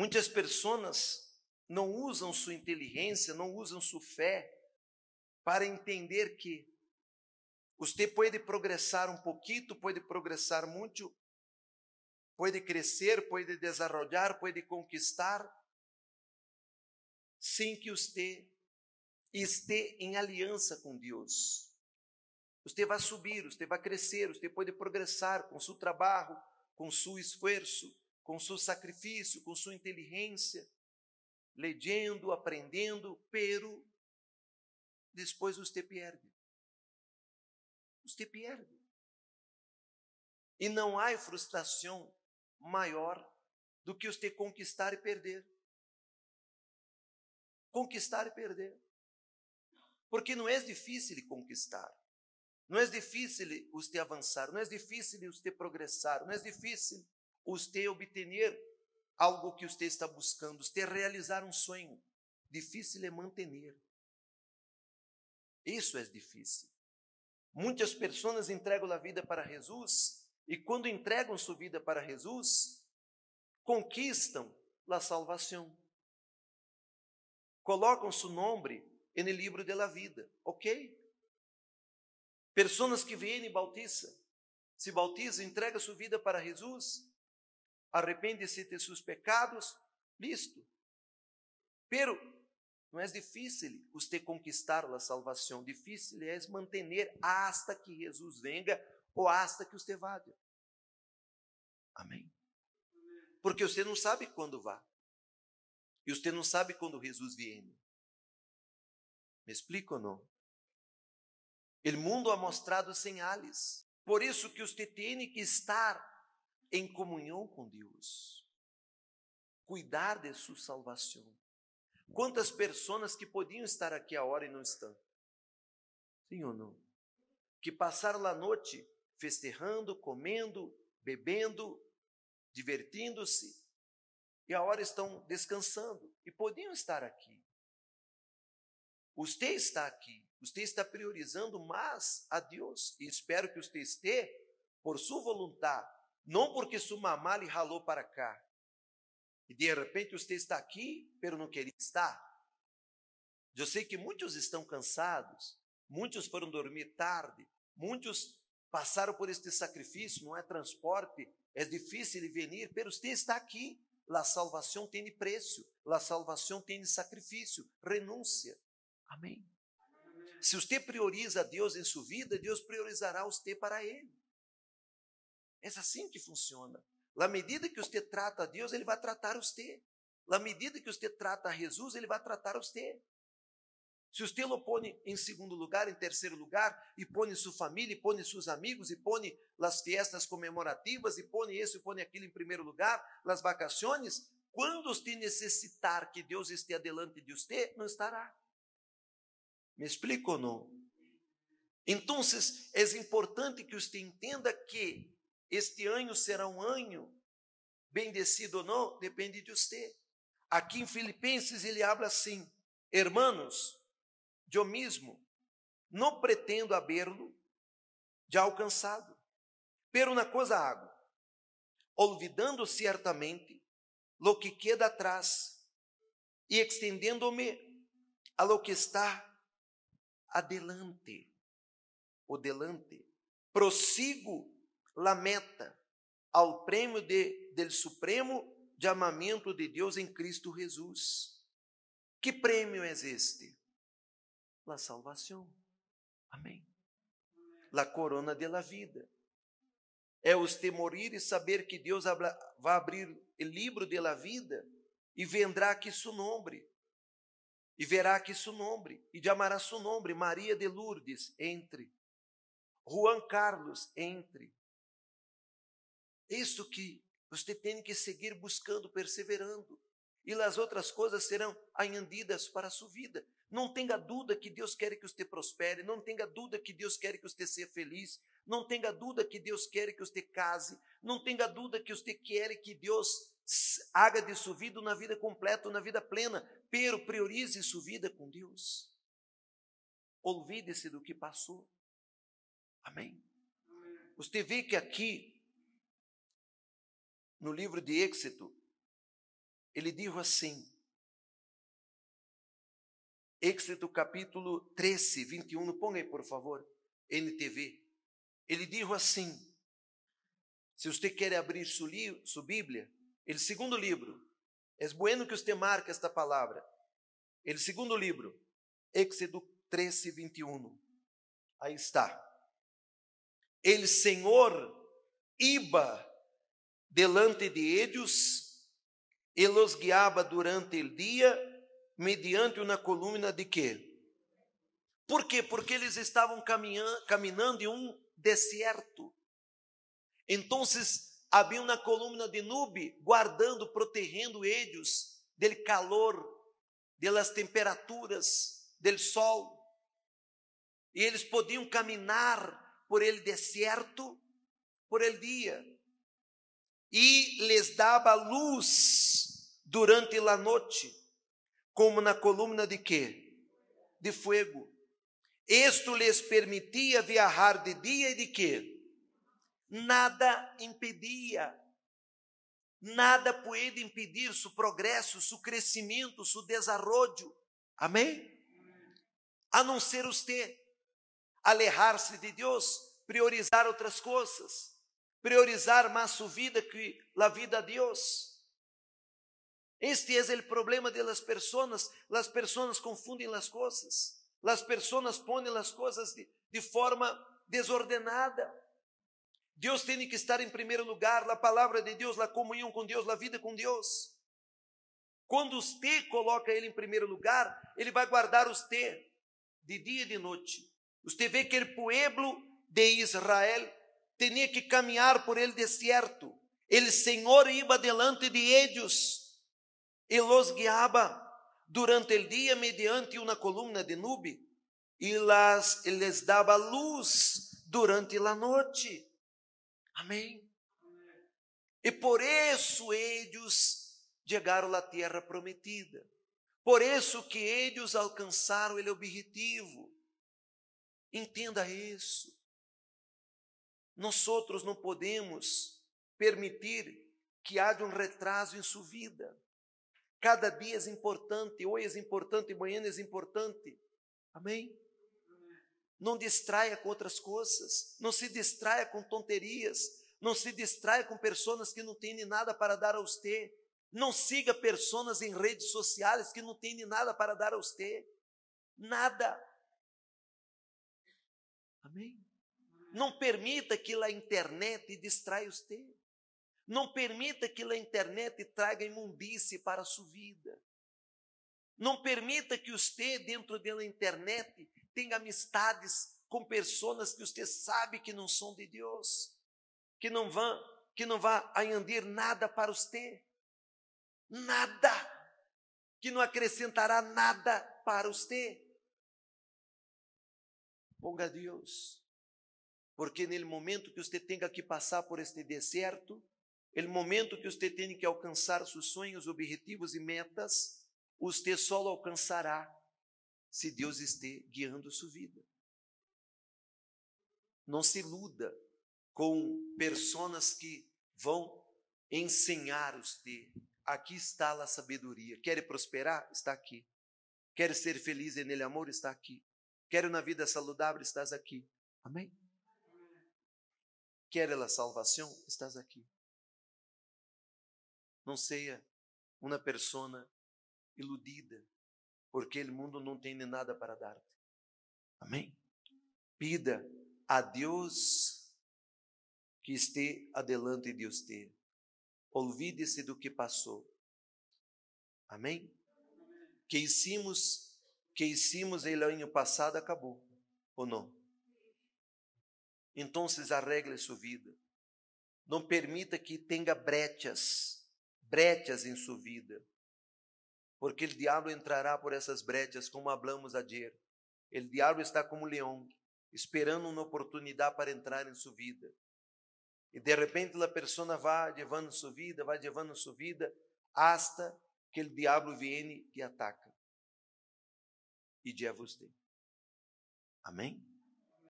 Muitas pessoas não usam sua inteligência, não usam sua fé para entender que você pode progressar um pouquinho, pode progressar muito, pode crescer, pode desenvolver, pode conquistar, sem que você esteja em aliança com Deus. Você vai subir, você vai crescer, você pode progressar com seu trabalho, com seu esforço, com seu sacrifício, com sua inteligência, lendo, aprendendo, pero depois você perde. Você perde. E não há frustração maior do que você conquistar e perder. Conquistar e perder. Porque não é difícil conquistar. Não é difícil você avançar, não é difícil você progressar, não é difícil você obter algo que você está buscando, você realizar um sonho. Difícil é manter. Isso é difícil. Muitas pessoas entregam a vida para Jesus e quando entregam sua vida para Jesus, conquistam a salvação. Colocam seu nome no livro da vida, ok? Pessoas que vêm e bautizam, se bautizam, entregam sua vida para Jesus, arrepende-se de seus pecados, listo. Pero não é difícil você conquistar a salvação, difícil é manter hasta que Jesus venga ou hasta que você vá. Amém. Porque você não sabe quando vá. E você não sabe quando Jesus vier. Me explico ou não? O mundo ha mostrado sinais. Por isso que você tem que estar em comunhão com Deus. Cuidar de sua salvação. Quantas pessoas que podiam estar aqui a hora e não estão? Sim ou não? Que passaram a noite festejando, comendo, bebendo, divertindo-se, e a hora estão descansando e podiam estar aqui. Você está aqui, você está priorizando mais a Deus, e espero que você esteja por sua vontade, não porque sua mamá lhe ralou para cá, e de repente você está aqui, pero não queria estar. Eu sei que muitos estão cansados, muitos foram dormir tarde, muitos passaram por este sacrifício, não é transporte, é difícil vir, pero você está aqui. La salvação tem preço, la salvação tem sacrifício, renúncia. Amém. Se você prioriza Deus em sua vida, Deus priorizará você para Ele. É assim que funciona. Na medida que você trata a Deus, Ele vai tratar você. Na medida que você trata a Jesus, Ele vai tratar você. Se você o põe em segundo lugar, em terceiro lugar, e põe sua família, e põe seus amigos, e põe as festas comemorativas, e põe isso e põe aquilo em primeiro lugar, as vacações, quando você necessitar que Deus esteja adelante de você, não estará. Me explico ou não? Então, é importante que você entenda que este ano será um ano bendecido ou não, depende de você. Aqui em Filipenses ele habla assim: Hermanos, eu mesmo não pretendo haberlo já alcançado, pero na coisa hago, olvidando certamente lo que queda atrás e extendendo-me a lo que está adelante, o delante, prossigo la meta ao prêmio de, del supremo chamamento de Deus em Cristo Jesus. Que prêmio é este? La salvação. Amém. La corona de la vida. É os temorir e saber que Deus vai abrir o livro de la vida e vendrá aqui seu nome. E verá aqui seu nome. E chamará seu nome. Maria de Lourdes, entre. Juan Carlos, entre. Isso que você tem que seguir buscando, perseverando. E as outras coisas serão añadidas para a sua vida. Não tenha dúvida que Deus quer que você prospere, não tenha dúvida que Deus quer que você seja feliz, não tenha dúvida que Deus quer que você case, não tenha dúvida que você quer que Deus haga de sua vida uma vida completa, uma vida plena, pero priorize sua vida com Deus. Olvide-se do que passou. Amém. Você vê que aqui no livro de Êxito, ele disse assim, Êxodo capítulo 13, 21, ponga aí por favor, NTV. Ele disse assim, se você quer abrir sua, Bíblia, ele segundo livro, é bueno que você marque esta palavra, ele segundo livro, Êxodo 13, 21, aí está. El Senhor iba delante de ellos e los guiaba durante el dia mediante uma coluna de quê? Por quê? Porque eles estavam caminhando em um deserto. Então, havia uma coluna de nube guardando, protegendo eles do calor, das temperaturas, do sol. E eles podiam caminhar por ele deserto por el dia. E lhes dava luz durante a noite, como na coluna de quê? De fogo. Isto lhes permitia viajar de dia e de quê? Nada impedia. Nada pode impedir seu progresso, seu crescimento, seu desenvolvimento. Amém? A não ser você alejar-se de Deus, priorizar outras coisas, priorizar mais sua vida que a vida de Deus. Este é o problema de las personas. Las personas confundem as coisas. Las personas põem as coisas de, de forma desordenada. Deus tem que estar em primeiro lugar, a palavra de Deus, a comunhão com Deus, a vida com Deus. Quando você coloca Ele em primeiro lugar, Ele vai guardar você de dia e de noite. Você vê que o pueblo de Israel tinha que caminhar por el deserto. El Senhor iba delante de ellos e los guiaba durante el dia mediante uma coluna de nube e las, les dava luz durante a noite. Amém. E por isso eles chegaram à terra prometida. Por isso que eles alcançaram o objetivo. Entenda isso. Nós outros não podemos permitir que haja um retraso em sua vida. Cada dia é importante, hoje é importante, amanhã é importante. Amém? Não distraia com outras coisas, não se distraia com tonterias, não se distraia com pessoas que não têm nada para dar a você. Não siga pessoas em redes sociais que não têm nada para dar a você. Nada. Amém? Não permita que a internet distraia você. Não permita que a internet traga imundície para a sua vida. Não permita que você, dentro da internet, tenha amistades com pessoas que você sabe que não são de Deus, que não vão, que não vão añadir nada para você. Nada. Que não acrescentará nada para você. Ponga Deus porque no momento que você tenha que passar por este deserto, no momento que você tenha que alcançar seus sonhos, objetivos e metas, você só alcançará se Deus estiver guiando sua vida. Não se iluda com pessoas que vão ensinar você. Aqui está a sabedoria. Quer prosperar? Está aqui. Quer ser feliz nele amor? Está aqui. Quer uma vida saudável? Estás aqui. Amém? Quer a salvação? Estás aqui. Não seja uma pessoa iludida, porque o mundo não tem nada para dar-te. Amém? Pida a Deus que esteja adelante de você. Olvide-se do que passou. Amém? Que hicimos, que hicimos el ano passado acabou, ou não? Então, arregle sua vida. Não permita que tenha brechas, brechas em sua vida. Porque o diabo entrará por essas brechas, como hablamos ayer. O diabo está como leão, esperando uma oportunidade para entrar em sua vida. E de repente a pessoa vai levando sua vida, vai levando sua vida, hasta que o diabo viene e ataca. E dia você. Amém?